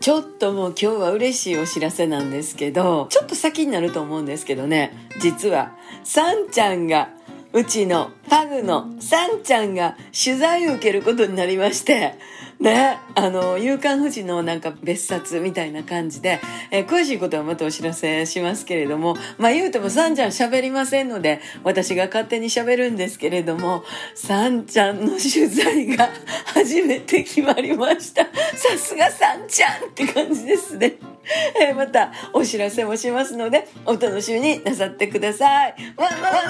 ちょっともう今日は嬉しいお知らせなんですけど、ちょっと先になると思うんですけどね、実は、さんちゃんが、うちのパグのさんちゃんが取材を受けることになりまして、ね、あの、夕刊富士のなんか別冊みたいな感じで、えー、詳しいことはまたお知らせしますけれども、まあ言うてもさんちゃん喋りませんので、私が勝手に喋るんですけれども、さんちゃんの取材が初めて決まりました。さすがさちゃんって感じですね。え、またお知らせもしますので、お楽しみになさってください。わわわわわ